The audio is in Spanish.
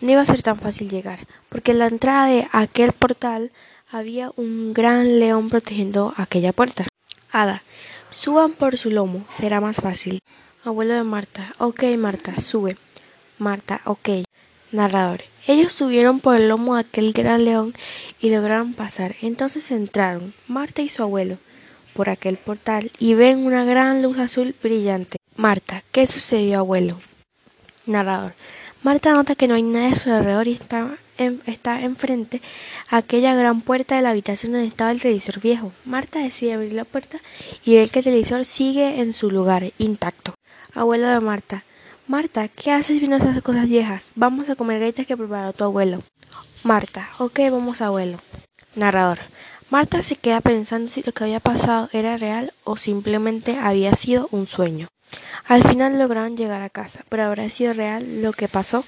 No iba a ser tan fácil llegar, porque en la entrada de aquel portal había un gran león protegiendo aquella puerta. Ada, suban por su lomo, será más fácil. Abuelo de Marta, ok Marta, sube. Marta, ok. Narrador. Ellos subieron por el lomo de aquel gran león y lograron pasar. Entonces entraron, Marta y su abuelo, por aquel portal y ven una gran luz azul brillante. Marta, ¿qué sucedió, abuelo? Narrador. Marta nota que no hay nadie a su alrededor y está, en, está enfrente a aquella gran puerta de la habitación donde estaba el televisor viejo. Marta decide abrir la puerta y ve que el televisor sigue en su lugar, intacto. Abuelo de Marta. Marta, ¿qué haces viendo esas cosas viejas? Vamos a comer galletas que preparó tu abuelo. Marta, ok, vamos abuelo. Narrador. Marta se queda pensando si lo que había pasado era real o simplemente había sido un sueño. Al final lograron llegar a casa, pero ¿habrá sido real lo que pasó?